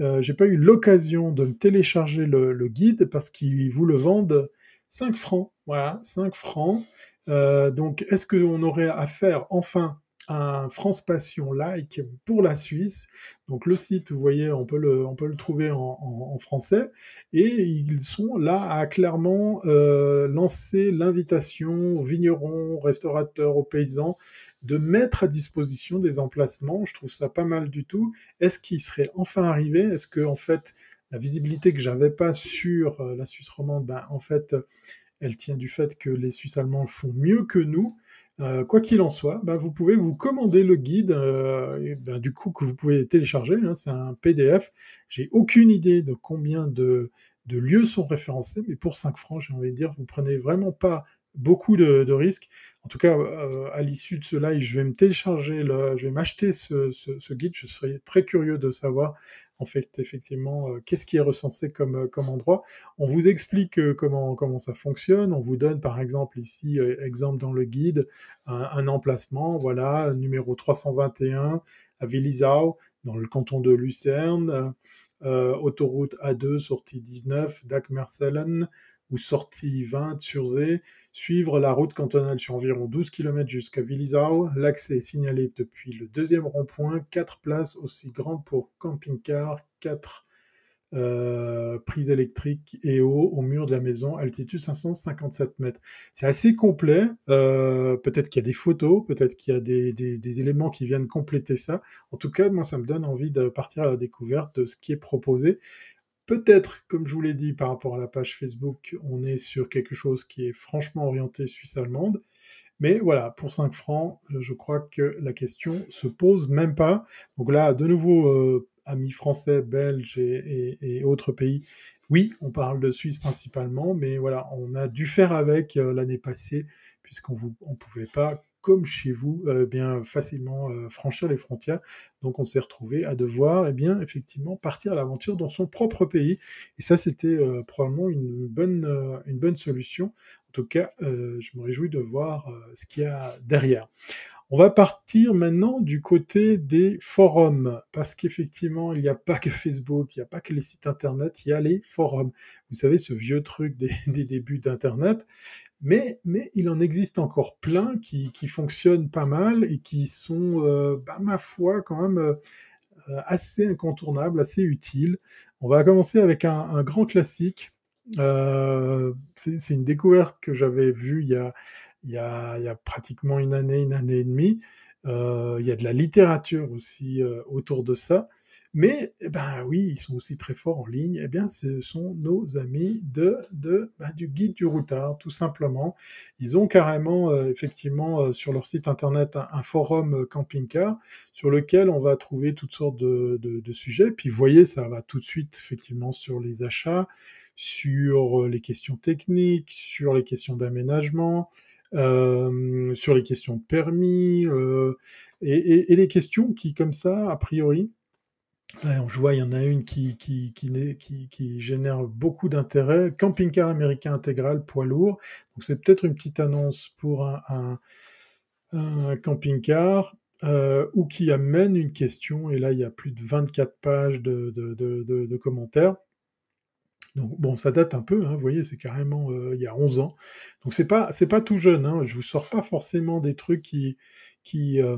euh, j'ai pas eu l'occasion de me télécharger le, guide parce qu'ils vous le vendent 5 francs. Voilà, 5 francs. Euh, donc, est-ce qu'on aurait à faire enfin un France Passion like pour la Suisse. Donc le site, vous voyez, on peut le, trouver en français. Et ils sont là à clairement euh, lancer l'invitation aux vignerons, aux restaurateurs, aux paysans de mettre à disposition des emplacements. Je trouve ça pas mal du tout. Est-ce qu'il serait enfin arrivé? Est-ce que en fait la visibilité que j'avais pas sur euh, la Suisse romande, ben, en fait, elle tient du fait que les Suisses allemands le font mieux que nous? Euh, quoi qu'il en soit, bah, vous pouvez vous commander le guide, euh, bah, du coup que vous pouvez télécharger. Hein, c'est un PDF. J'ai aucune idée de combien de, lieux sont référencés, mais pour 5 francs, j'ai envie de dire, vous prenez vraiment pas beaucoup de, risques. En tout cas, euh, à l'issue de ce live, je vais me télécharger, je vais m'acheter ce, ce, guide. Je serais très curieux de savoir, en fait, effectivement, euh, qu'est-ce qui est recensé comme, euh, comme endroit. On vous explique euh, comment, comment ça fonctionne. On vous donne, par exemple, ici, exemple dans le guide, un, emplacement, voilà, numéro 321 à Willisau, dans le canton de Lucerne, autoroute A2, sortie 19, Dac-Mersellen, ou sortie 20 sur Zee, suivre la route cantonale sur environ 12 km jusqu'à Willisau. L'accès est signalé depuis le deuxième rond-point, 4 places aussi grandes pour camping-car, 4 euh, prises électriques et eau au mur de la maison, altitude 557 mètres. C'est assez complet. Euh, peut-être qu'il y a des photos, peut-être qu'il y a des, éléments qui viennent compléter ça. En tout cas, moi, ça me donne envie de partir à la découverte de ce qui est proposé. Peut-être, comme je vous l'ai dit par rapport à la page Facebook, on est sur quelque chose qui est franchement orienté suisse-allemande. Mais voilà, pour 5 francs, euh, je crois que la question se pose même pas. Donc là, de nouveau, euh, amis français, belges et, autres pays, oui, on parle de Suisse principalement, mais voilà, on a dû faire avec euh, l'année passée, puisqu'on ne pouvait pas comme chez vous, euh, bien facilement euh, franchir les frontières. Donc on s'est retrouvé à devoir, eh bien effectivement, partir à l'aventure dans son propre pays. Et ça, c'était euh, probablement une bonne, une bonne solution. En tout cas, je me réjouis de voir ce qu'il y a derrière. On va partir maintenant du côté des forums, parce qu'effectivement, il n'y a pas que Facebook, il n'y a pas que les sites Internet, il y a les forums. Vous savez, ce vieux truc (laughs) des, débuts d'Internet, mais, mais il en existe encore plein qui, qui fonctionnent pas mal et qui sont, euh, bah, ma foi, quand même euh, assez incontournables, assez utiles. On va commencer avec un, un grand classique. Euh, c'est une découverte que j'avais vue il y a il y, a, pratiquement une année, une année et demie. Euh, il y a de la littérature aussi euh, autour de ça. Mais eh ben oui, ils sont aussi très forts en ligne. Eh bien, ce sont nos amis de, ben, du guide du routard, tout simplement. Ils ont carrément, euh, effectivement, sur leur site internet un, forum camping-car sur lequel on va trouver toutes sortes de, de, de, sujets. Puis, vous voyez, ça va tout de suite, effectivement, sur les achats, sur les questions techniques, sur les questions d'aménagement, euh, sur les questions de permis euh, et, et, et, des questions qui, comme ça, a priori, là, je vois, il y en a une qui, qui, qui, qui, génère beaucoup d'intérêt. Camping-car américain intégral, poids lourd. Donc c'est peut-être une petite annonce pour un, camping-car. Euh, ou qui amène une question, et là il y a plus de 24 pages de commentaires. Donc bon, ça date un peu, hein, vous voyez, c'est carrément euh, il y a 11 ans. Donc c'est pas c'est pas tout jeune. Hein, je vous sors pas forcément des trucs qui euh,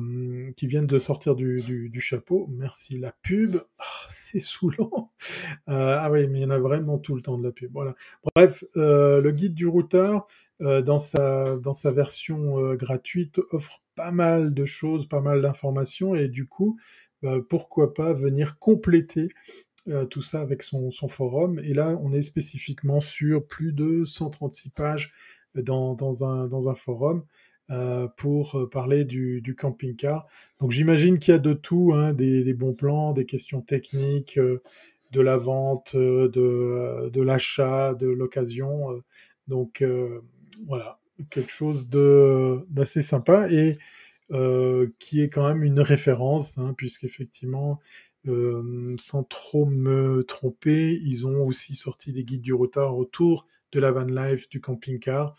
viennent de sortir du, chapeau. Merci la pub, oh, c'est saoulant. (laughs) Euh, ah oui, mais il y en a vraiment tout le temps de la pub. Voilà. Bref, le guide du routard euh, dans sa version gratuite offre pas mal de choses, pas mal d'informations et du coup, bah, pourquoi pas venir compléter tout ça avec son, forum. Et là, on est spécifiquement sur plus de 136 pages dans, dans, un, forum. Euh, pour parler du, camping-car. Donc j'imagine qu'il y a de tout, hein, des, bons plans, des questions techniques, euh, de la vente, de, l'achat, de l'occasion. donc voilà, quelque chose d'assez sympa et euh, qui est quand même une référence, hein, puisqu'effectivement, sans trop me tromper, ils ont aussi sorti des guides du retard autour de la van life, du camping-car.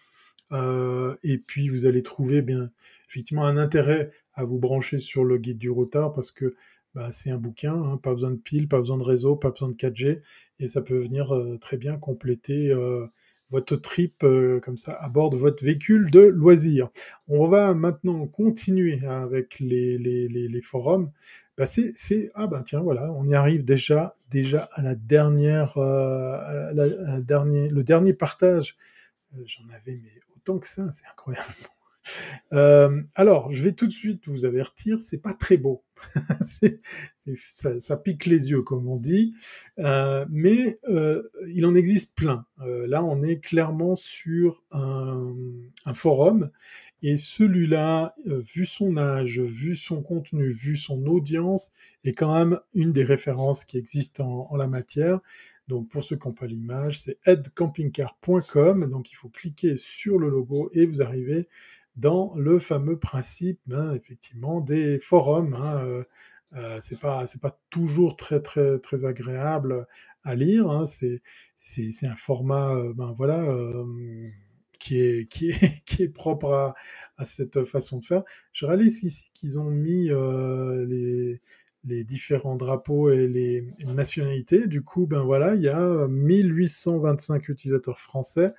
Et puis vous allez trouver bien effectivement un intérêt à vous brancher sur le guide du retard parce que bah, c'est un bouquin, hein, pas besoin de piles, pas besoin de réseau, pas besoin de 4G, et ça peut venir très bien compléter votre trip euh, comme ça à bord de votre véhicule de loisir. On va maintenant continuer avec les, forums. Bah c'est, ah ben tiens voilà, on y arrive déjà déjà à la dernière, euh, le dernier partage. Euh, j'en avais mais autant que ça, c'est incroyable. Euh, alors, je vais tout de suite vous avertir, c'est pas très beau. (laughs) ça, pique les yeux, comme on dit. Euh, mais euh, il en existe plein. Là, on est clairement sur un, forum. Et celui-là, vu son âge, vu son contenu, vu son audience, est quand même une des références qui existent en, la matière. Donc pour ceux qui n'ont pas l'image, c'est edcampingcar.com. Donc il faut cliquer sur le logo et vous arrivez dans le fameux principe, ben, effectivement, des forums. Hein, euh, euh, c'est pas c'est pas toujours très très très agréable à lire. Hein, c'est c'est un format, euh, ben voilà. Euh, qui est, qui, est, (laughs) qui est propre à, cette façon de faire. Je réalise ici qu'ils ont mis les, les différents drapeaux et les, nationalités. Du coup, ben voilà, il y a 1825 utilisateurs français,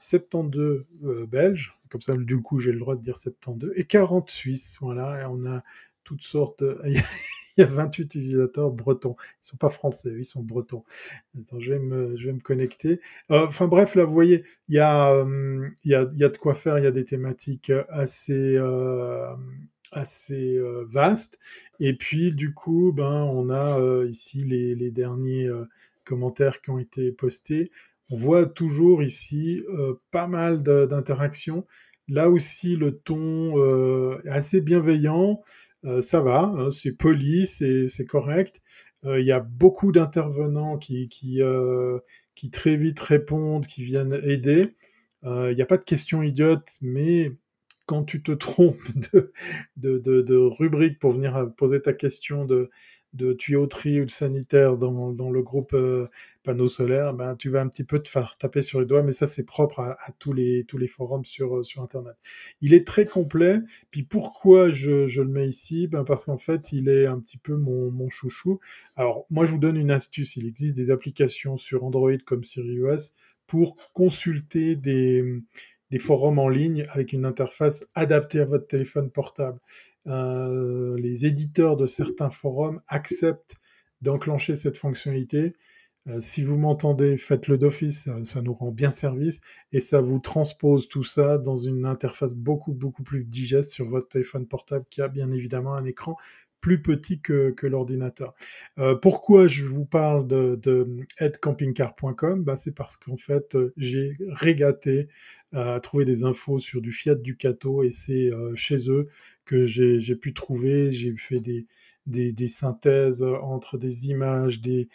72 euh, belges, comme ça, du coup, j'ai le droit de dire 72, et 40 Suisses, voilà, on a toutes sortes, (laughs) il y a 28 utilisateurs bretons, ils sont pas français, ils sont bretons. Attends, je vais me, je vais me connecter. Euh, enfin bref, là, vous voyez, il y a, euh, il y a, il y a de quoi faire, il y a des thématiques assez, euh, assez euh, vastes, et puis du coup, ben, on a euh, ici les, derniers euh, commentaires qui ont été postés. On voit toujours ici euh, pas mal d'interactions. Là aussi, le ton euh, est assez bienveillant. Euh, ça va, hein, c'est poli, c'est correct. Euh, il y a beaucoup d'intervenants qui, qui, euh, qui très vite répondent, qui viennent aider. Il n'y a pas de questions idiotes, mais quand tu te trompes (laughs) de, rubrique pour venir poser ta question de, de tuyauterie ou de sanitaire dans, le groupe euh, panneau solaire, ben, tu vas un petit peu te faire taper sur les doigts, mais ça c'est propre à, tous, les, forums sur, euh, sur Internet. Il est très complet, puis pourquoi je, le mets ici? Ben Parce qu'en fait il est un petit peu mon, mon chouchou. Alors moi je vous donne une astuce, il existe des applications sur Android comme sur pour consulter des, des forums en ligne avec une interface adaptée à votre téléphone portable euh, les éditeurs de certains forums acceptent d'enclencher cette fonctionnalité. Euh, si vous m'entendez, faites-le d'office, ça, ça, nous rend bien service et ça vous transpose tout ça dans une interface beaucoup beaucoup plus digeste sur votre téléphone portable qui a bien évidemment un écran plus petit que, l'ordinateur. Euh, pourquoi je vous parle de, de bah, C'est parce qu'en fait, euh, j'ai régaté à trouver des infos sur du Fiat Ducato et c'est euh, chez eux que j'ai pu trouver. J'ai fait des, synthèses entre des images, des,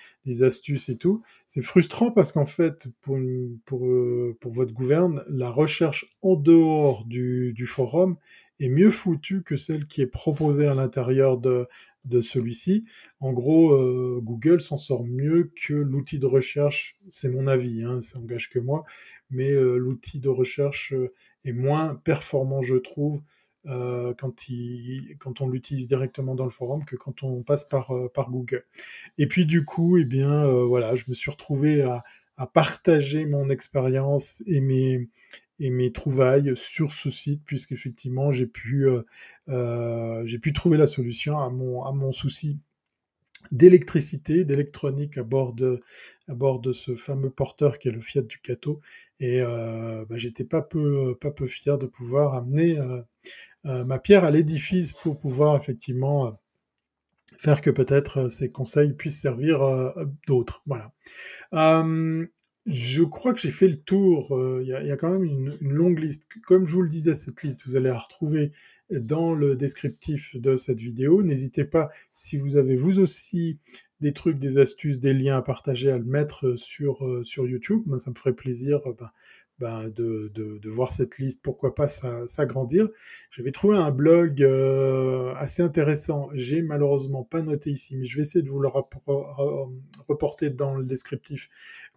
astuces et tout. C'est frustrant parce qu'en fait, pour, votre gouverne, la recherche en dehors du forum est mieux foutue que celle qui est proposée à l'intérieur de, de celui-ci. En gros, euh, Google s'en sort mieux que l'outil de recherche, c'est mon avis, hein, ça engage que moi, mais euh, l'outil de recherche euh, est moins performant, je trouve, quand, il, quand on l'utilise directement dans le forum que quand on passe par, par Google. Et puis du coup, eh bien, voilà, je me suis retrouvé à, à partager mon expérience et mes, et mes trouvailles sur ce site, puisqu'effectivement, j'ai pu, euh, euh, j'ai pu trouver la solution à mon, à mon souci d'électricité, d'électronique à bord de, à bord de ce fameux porteur qui est le Fiat Ducato. Et euh, bah, j'étais pas peu, pas peu fier de pouvoir amener ma pierre à l'édifice pour pouvoir effectivement faire que peut-être ces conseils puissent servir d'autres. Voilà. Je crois que j'ai fait le tour. Il y, a, quand même une, longue liste. Comme je vous le disais, cette liste, vous allez la retrouver dans le descriptif de cette vidéo. N'hésitez pas, si vous avez vous aussi des trucs, des astuces, des liens à partager, à le mettre sur, sur YouTube. Moi, ça me ferait plaisir ben, ben, de, de, voir cette liste, pourquoi pas s'agrandir. J'avais trouvé un blog euh, assez intéressant. J'ai malheureusement pas noté ici, mais je vais essayer de vous le reporter dans le descriptif,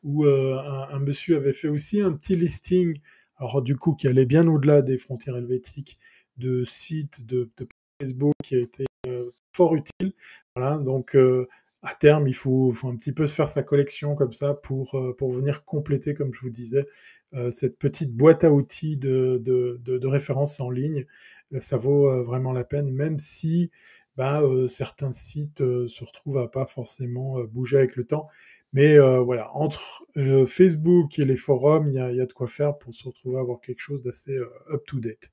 où euh, un, un, monsieur avait fait aussi un petit listing, alors du coup qui allait bien au-delà des frontières helvétiques, de sites de, Facebook qui a été euh, fort utile. Voilà, donc à terme, il faut, un petit peu se faire sa collection comme ça pour, euh, venir compléter, comme je vous disais, cette petite boîte à outils de, de, de, de référence en ligne. ça vaut vraiment la peine, même si bah, certains sites se retrouvent à pas forcément bouger avec le temps. Mais voilà, entre Facebook et les forums, il y a, y a, de quoi faire pour se retrouver à avoir quelque chose d'assez up-to-date.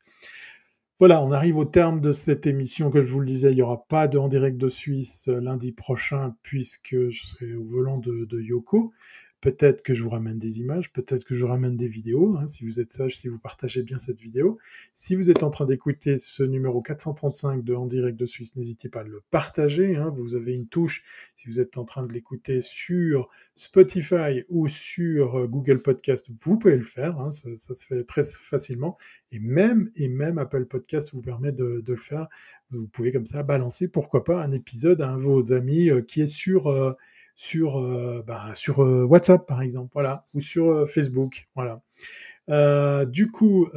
Voilà, on arrive au terme de cette émission. Que je vous le disais, il n'y aura pas de en direct de Suisse euh, lundi prochain puisque je serai au volant de, de Yoko. Peut-être que je vous ramène des images, peut-être que je vous ramène des vidéos, hein, si vous êtes sage, si vous partagez bien cette vidéo. Si vous êtes en train d'écouter ce numéro 435 de En direct de Suisse, n'hésitez pas à le partager. Hein. vous avez une touche, si vous êtes en train de l'écouter sur Spotify ou sur euh, Google Podcast, vous pouvez le faire, hein, ça, se fait très facilement. Et même, Apple Podcast vous permet de, de, le faire. Vous pouvez comme ça balancer, pourquoi pas, un épisode à un de vos amis euh, qui est sur... Euh, sur, bah, sur euh, WhatsApp par exemple, voilà, ou sur euh, Facebook, voilà. du coup,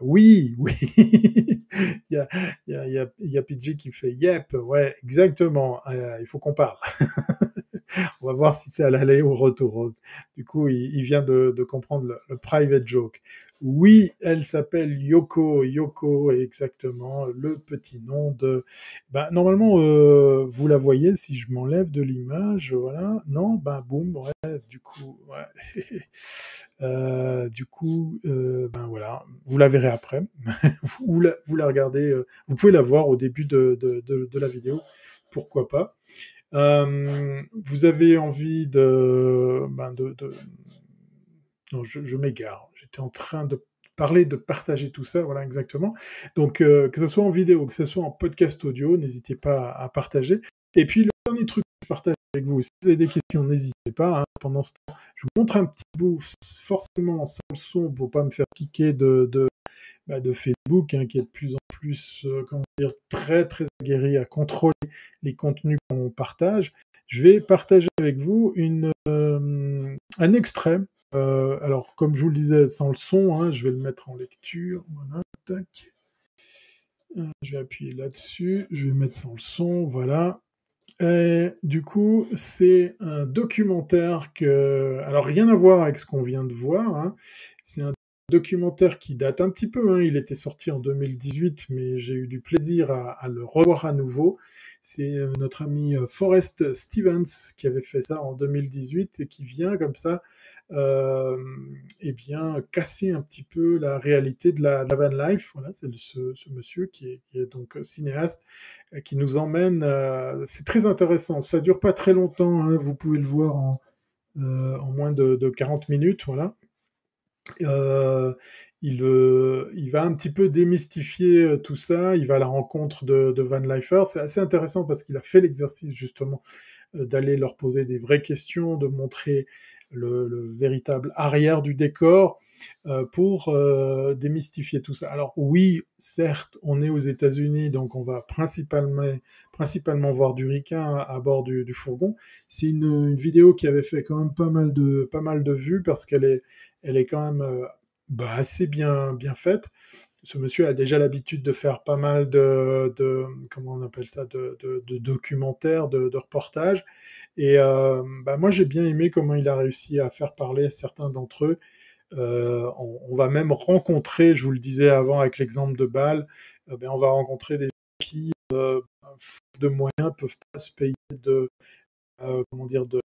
oui, (laughs) oui, il y a, y, a, y, y a PJ qui fait yep, ouais, exactement, il faut qu'on parle. (laughs) (laughs) On va voir si c'est à l'aller ou au retour. Du coup, il, vient de, comprendre le, le, private joke. Oui, elle s'appelle Yoko. Yoko exactement le petit nom de. Ben, normalement, euh, vous la voyez si je m'enlève de l'image. Voilà. Non, ben boum. Ouais. Du coup, (laughs) euh, du coup, euh, ben voilà. Vous la verrez après. (laughs) vous, la, vous la regardez. Vous pouvez la voir au début de, de, de la vidéo. Pourquoi pas. Euh, vous avez envie de, ben de, non, je, m'égare. J'étais en train de parler, de partager tout ça, voilà exactement. Donc euh, que ce soit en vidéo, que ce soit en podcast audio, n'hésitez pas à, à, partager. Et puis le dernier truc que je partage avec vous, si vous avez des questions, n'hésitez pas. Hein. Pendant ce temps, je vous montre un petit bout, forcément sans le son, pour pas me faire piquer de, de, bah, de Facebook, hein, qui est de plus en plus, euh, comment dire, très très aguerri à contrôler les contenus qu'on partage. Je vais partager avec vous euh, un extrait euh, alors, comme je vous le disais, sans le son, hein, je vais le mettre en lecture. Voilà, tac. Je vais appuyer là-dessus. Je vais mettre sans le son. Voilà. Du coup, c'est un documentaire que. Alors, rien à voir avec ce qu'on vient de voir. Hein. C'est un documentaire qui date un petit peu. Hein. Il était sorti en 2018, mais j'ai eu du plaisir à, le revoir à nouveau. C'est euh, notre ami Forrest Stevens qui avait fait ça en 2018 et qui vient comme ça euh, eh bien, casser un petit peu la réalité de la, van life. Voilà, c'est ce, monsieur qui est, donc cinéaste, euh, qui nous emmène. Euh, c'est très intéressant. Ça dure pas très longtemps. Hein, vous pouvez le voir en, euh, en moins de, de, 40 minutes. Voilà. Euh, il, il, va un petit peu démystifier tout ça. Il va à la rencontre de, Van Lifer. C'est assez intéressant parce qu'il a fait l'exercice justement d'aller leur poser des vraies questions, de montrer le, le, véritable arrière du décor euh, pour euh, démystifier tout ça. Alors oui, certes, on est aux États-Unis, donc on va principalement, voir du ricain à, à bord du, du fourgon. C'est une, une, vidéo qui avait fait quand même pas mal de, pas mal de vues parce qu'elle est, elle est quand même euh, bah, assez bien, bien faite ce monsieur a déjà l'habitude de faire pas mal de, comment on appelle ça, de, documentaires, de, reportages. Et euh, bah moi, j'ai bien aimé comment il a réussi à faire parler certains d'entre eux. Euh, on, va même rencontrer, je vous le disais avant avec l'exemple de Bâle, ben on va rencontrer des qui, euh, de moyens, peuvent pas se payer de, comment dire, de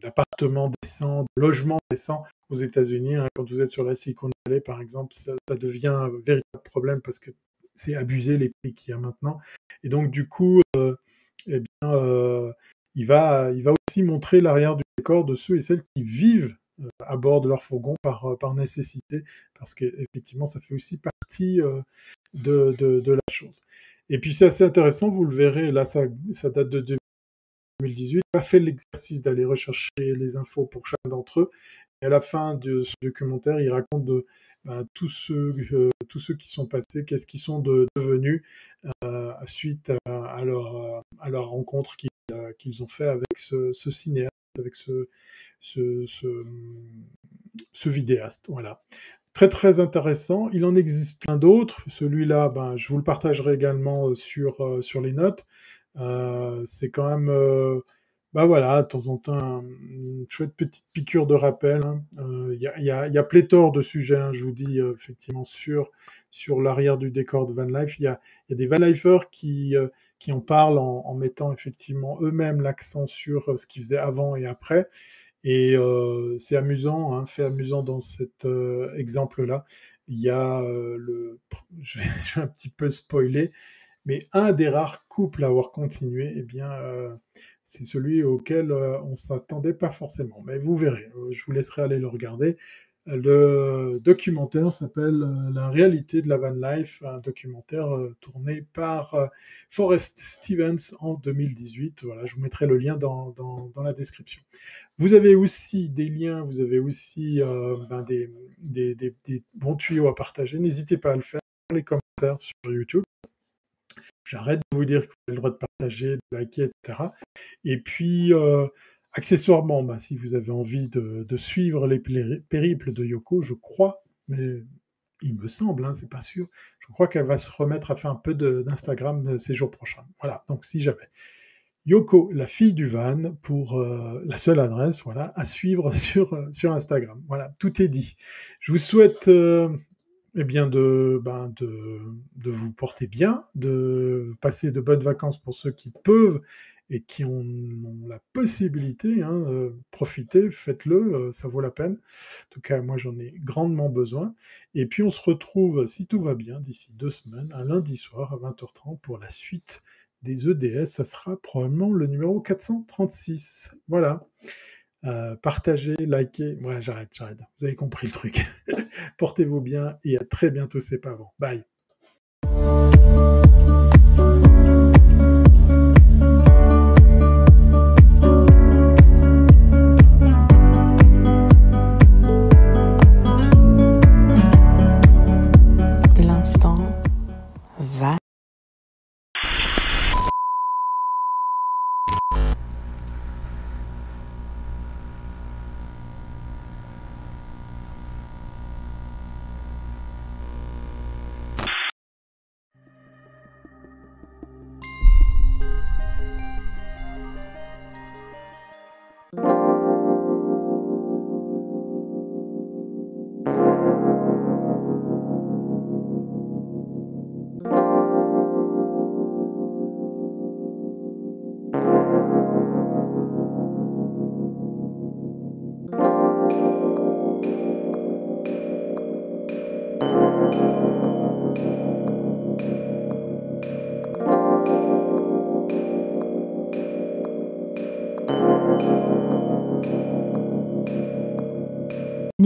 d'appartements décents, de logements décents aux États-Unis. Hein. Quand vous êtes sur la Silicon Valley, par exemple, ça, devient un véritable problème parce que c'est abuser les prix qu'il y a maintenant. Et donc, du coup, eh bien, il, va, il va aussi montrer l'arrière du décor de ceux et celles qui vivent à bord de leur fourgon par, par nécessité, parce qu'effectivement, ça fait aussi partie de, de, la chose. Et puis, c'est assez intéressant, vous le verrez, là, ça, ça date de 2018, pas fait l'exercice d'aller rechercher les infos pour chacun d'entre eux. Et à la fin de ce documentaire, il raconte de, ben, tous, ceux, euh, tous ceux qui sont passés, qu'est-ce qu'ils sont devenus euh, suite à, leur, à leur rencontre euh, qu'ils ont fait avec ce, cinéaste, avec ce, vidéaste. Voilà. Très très intéressant. Il en existe plein d'autres. Celui-là, ben, je vous le partagerai également sur les notes. Euh, c'est quand même, euh, bah voilà, de temps en temps, une chouette petite piqûre de rappel. Hein. Euh, il y, a, pléthore de sujets, hein, je vous dis, effectivement, sur, sur l'arrière du décor de Van Life. Il y a, des Van Lifers qui, qui en parlent en, mettant effectivement eux-mêmes l'accent sur ce qu'ils faisaient avant et après. Et c'est amusant, hein, fait amusant dans cet exemple-là. Il y a le, (laughs) je vais, un petit peu spoiler, mais un des rares couples à avoir continué, eh bien, euh, c'est celui auquel euh, on s'attendait pas forcément. Mais vous verrez, euh, je vous laisserai aller le regarder. Le documentaire s'appelle La réalité de la van life, un documentaire tourné par Forrest Stevens en 2018. Voilà, je vous mettrai le lien dans, dans, la description. Vous avez aussi des liens, vous avez aussi ben des, des bons tuyaux à partager. N'hésitez pas à le faire dans les commentaires sur YouTube. J'arrête de vous dire que vous avez le droit de partager, de liker, etc. Et puis, euh, accessoirement, bah, si vous avez envie de, suivre les périples de Yoko, je crois, mais il me semble, hein, c'est pas sûr, je crois qu'elle va se remettre à faire un peu d'Instagram euh, ces jours prochains. Voilà, donc si jamais. Yoko, la fille du van, pour euh, la seule adresse, voilà, à suivre (laughs) sur, sur Instagram. Voilà, tout est dit. Je vous souhaite eh bien de, ben de, vous porter bien, de passer de bonnes vacances pour ceux qui peuvent et qui ont, la possibilité, hein, euh, profitez, faites-le, euh, ça vaut la peine. En tout cas, moi j'en ai grandement besoin. Et puis on se retrouve, si tout va bien, d'ici deux semaines, un lundi soir à 20h30 pour la suite des EDS. Ça sera probablement le numéro 436. Voilà. Euh, partagez, likez. Ouais, j'arrête, j'arrête. Vous avez compris le truc. (laughs) Portez-vous bien et à très bientôt, c'est pas bon. Bye.